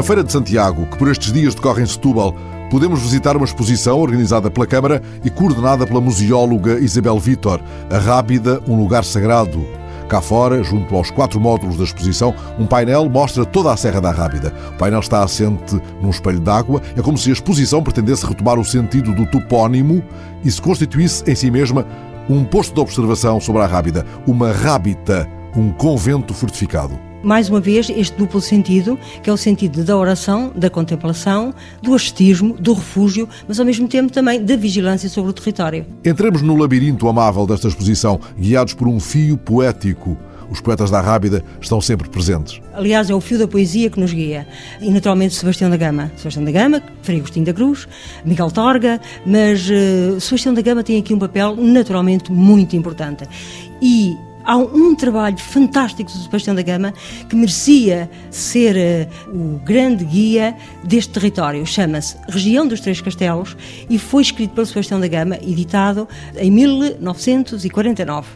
Na Feira de Santiago, que por estes dias decorre em Setúbal, podemos visitar uma exposição organizada pela Câmara e coordenada pela museóloga Isabel Vitor, A Rábida, um lugar sagrado. Cá fora, junto aos quatro módulos da exposição, um painel mostra toda a Serra da Rábida. O painel está assente num espelho d'água. É como se a exposição pretendesse retomar o sentido do topónimo e se constituísse em si mesma um posto de observação sobre a Rábida, uma rábita, um convento fortificado mais uma vez, este duplo sentido, que é o sentido da oração, da contemplação, do ascetismo, do refúgio, mas ao mesmo tempo também da vigilância sobre o território. Entramos no labirinto amável desta exposição, guiados por um fio poético. Os poetas da Rábida estão sempre presentes. Aliás, é o fio da poesia que nos guia. E naturalmente Sebastião da Gama. Sebastião da Gama, Frei Agostinho da Cruz, Miguel Torga, mas uh, Sebastião da Gama tem aqui um papel naturalmente muito importante. E Há um trabalho fantástico do Sebastião da Gama que merecia ser uh, o grande guia deste território. Chama-se Região dos Três Castelos e foi escrito pelo Sebastião da Gama, editado em 1949.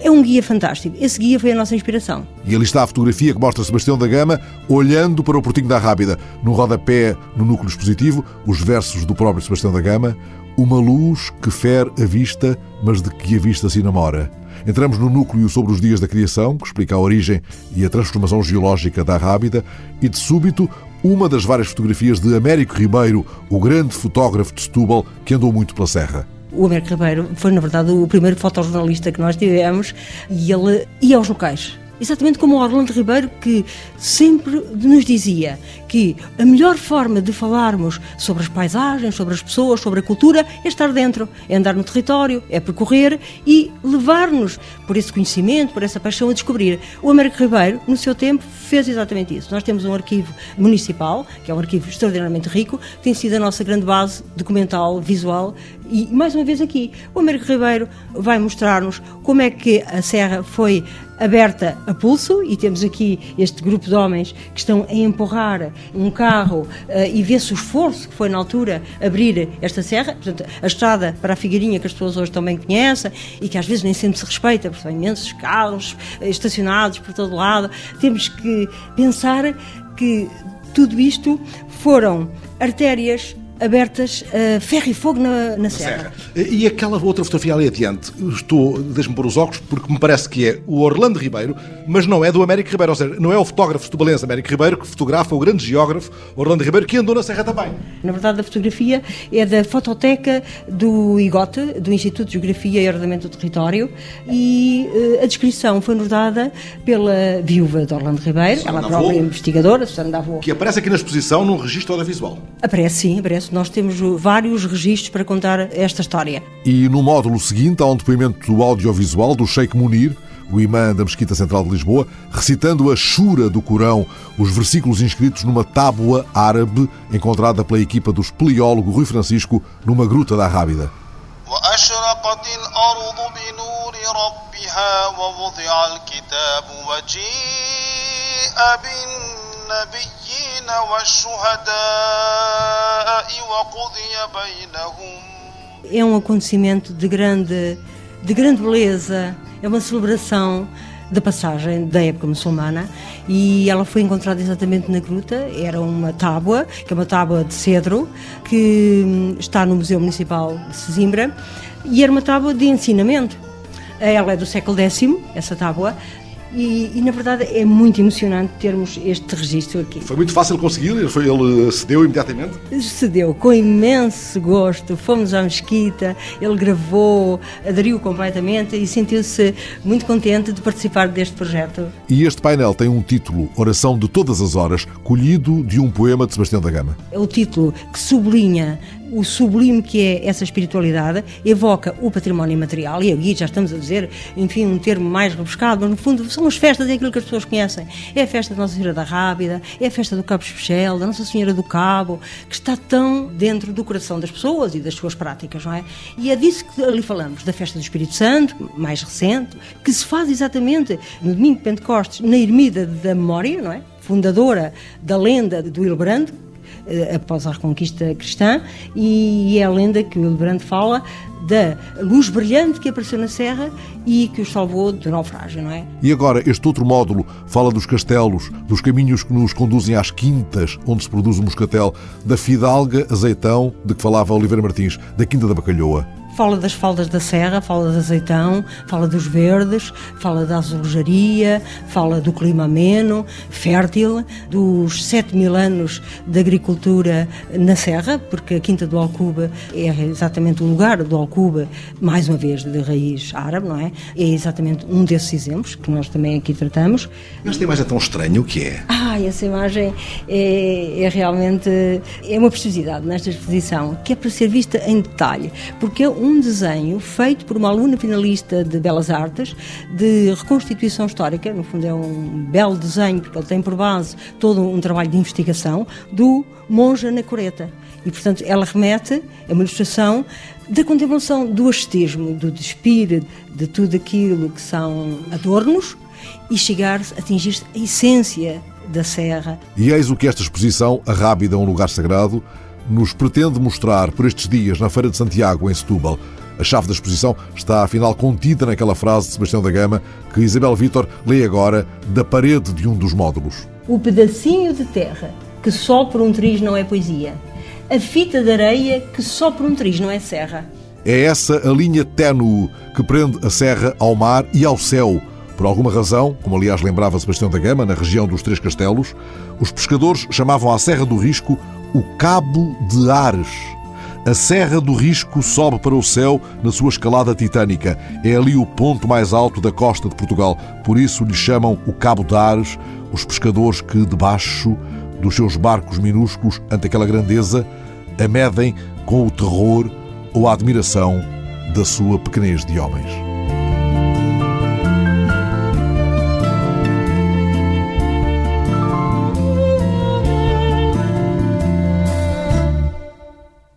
É um guia fantástico. Esse guia foi a nossa inspiração. E ali está a fotografia que mostra Sebastião da Gama olhando para o Portinho da Rábida. No rodapé, no núcleo expositivo, os versos do próprio Sebastião da Gama. Uma luz que fere a vista, mas de que a vista se namora. Entramos no núcleo sobre os dias da criação, que explica a origem e a transformação geológica da Rábida, e de súbito, uma das várias fotografias de Américo Ribeiro, o grande fotógrafo de Setúbal, que andou muito pela serra. O Américo Ribeiro foi, na verdade, o primeiro fotojornalista que nós tivemos e ele ia aos locais Exatamente como o Orlando Ribeiro, que sempre nos dizia que a melhor forma de falarmos sobre as paisagens, sobre as pessoas, sobre a cultura, é estar dentro, é andar no território, é percorrer e levar-nos por esse conhecimento, por essa paixão a descobrir. O Américo Ribeiro, no seu tempo, fez exatamente isso. Nós temos um arquivo municipal, que é um arquivo extraordinariamente rico, que tem sido a nossa grande base documental, visual, e mais uma vez aqui, o Américo Ribeiro vai mostrar-nos como é que a Serra foi aberta a pulso e temos aqui este grupo de homens que estão a empurrar um carro uh, e vê-se o esforço que foi na altura abrir esta serra, portanto, a estrada para a Figueirinha que as pessoas hoje também conhecem e que às vezes nem sempre se respeita, porque são imensos carros eh, estacionados por todo lado. Temos que pensar que tudo isto foram artérias abertas a ferro e fogo na, na serra. serra. E aquela outra fotografia ali adiante, estou, deixe-me pôr os óculos, porque me parece que é o Orlando Ribeiro, mas não é do Américo Ribeiro, ou seja, não é o fotógrafo estubalense Américo Ribeiro que fotografa o grande geógrafo Orlando Ribeiro, que andou na serra também. Na verdade, a fotografia é da fototeca do IGOTE, do Instituto de Geografia e Ordenamento do Território, e uh, a descrição foi-nos dada pela viúva de Orlando Ribeiro, Susana ela própria investigadora, Susana Davô. Que aparece aqui na exposição num registro audiovisual. Aparece, sim, aparece nós temos vários registros para contar esta história. E no módulo seguinte há um depoimento audiovisual do Sheikh Munir, o imã da Mesquita Central de Lisboa, recitando a Shura do Corão, os versículos inscritos numa tábua árabe encontrada pela equipa do espeleólogo Rui Francisco numa gruta da Rábida. النبيين والشهداء وقضي بينهم É um acontecimento de grande, de grande beleza, é uma celebração da passagem da época muçulmana e ela foi encontrada exatamente na gruta. Era uma tábua, que é uma tábua de cedro, que está no Museu Municipal de Sesimbra e era uma tábua de ensinamento. Ela é do século X, essa tábua, e, e, na verdade é muito emocionante termos este registro aqui. Foi muito fácil conseguir? Ele, foi, ele cedeu imediatamente? Cedeu, com imenso gosto. Fomos à mesquita, ele gravou, aderiu completamente e sentiu-se muito contente de participar deste projeto. E este painel tem um título, Oração de Todas as Horas, colhido de um poema de Sebastião da Gama. É o título que sublinha o sublime que é essa espiritualidade, evoca o património material, e aqui já estamos a dizer, enfim, um termo mais rebuscado, mas no fundo são as festas, é aquilo que as pessoas conhecem. É a festa da Nossa Senhora da Rábida, é a festa do Cabo Especial, da Nossa Senhora do Cabo, que está tão dentro do coração das pessoas e das suas práticas, não é? E é disso que ali falamos, da festa do Espírito Santo, mais recente, que se faz exatamente no domingo de Pentecostes, na Ermida da Memória, não é? Fundadora da lenda do Hilbrand, eh, após a reconquista cristã, e é a lenda que o Hildebrand fala da luz brilhante que apareceu na serra e que os salvou do naufrágio, não é? E agora, este outro módulo fala dos castelos, dos caminhos que nos conduzem às quintas onde se produz o moscatel, da fidalga azeitão de que falava Oliveira Martins, da Quinta da Bacalhoa. Fala das faldas da serra, fala do azeitão, fala dos verdes, fala da azulejaria, fala do clima ameno, fértil, dos 7 mil anos de agricultura na serra, porque a Quinta do Alcuba é exatamente o lugar do Alcuba, mais uma vez de raiz árabe, não é? É exatamente um desses exemplos que nós também aqui tratamos. Esta imagem é tão estranha, o que é? Ah, essa imagem é, é realmente é uma preciosidade nesta exposição, que é para ser vista em detalhe, porque é um um desenho feito por uma aluna finalista de Belas Artes, de reconstituição histórica, no fundo é um belo desenho, porque ele tem por base todo um trabalho de investigação, do Monja na Coreta. E, portanto, ela remete a uma ilustração da contemplação do ascetismo, do despir de tudo aquilo que são adornos e chegar a atingir a essência da serra. E eis o que esta exposição, A Rábida, um lugar sagrado, nos pretende mostrar por estes dias na Feira de Santiago, em Setúbal. A chave da exposição está, afinal, contida naquela frase de Sebastião da Gama que Isabel Vitor lê agora da parede de um dos módulos. O pedacinho de terra que só por um triz não é poesia. A fita de areia que só por um triz não é serra. É essa a linha ténue que prende a serra ao mar e ao céu. Por alguma razão, como aliás lembrava Sebastião da Gama, na região dos Três Castelos, os pescadores chamavam a Serra do Risco o Cabo de Ares. A Serra do Risco sobe para o céu na sua escalada titânica. É ali o ponto mais alto da costa de Portugal. Por isso lhe chamam o Cabo de Ares, os pescadores que, debaixo dos seus barcos minúsculos, ante aquela grandeza, a medem com o terror ou a admiração da sua pequenez de homens.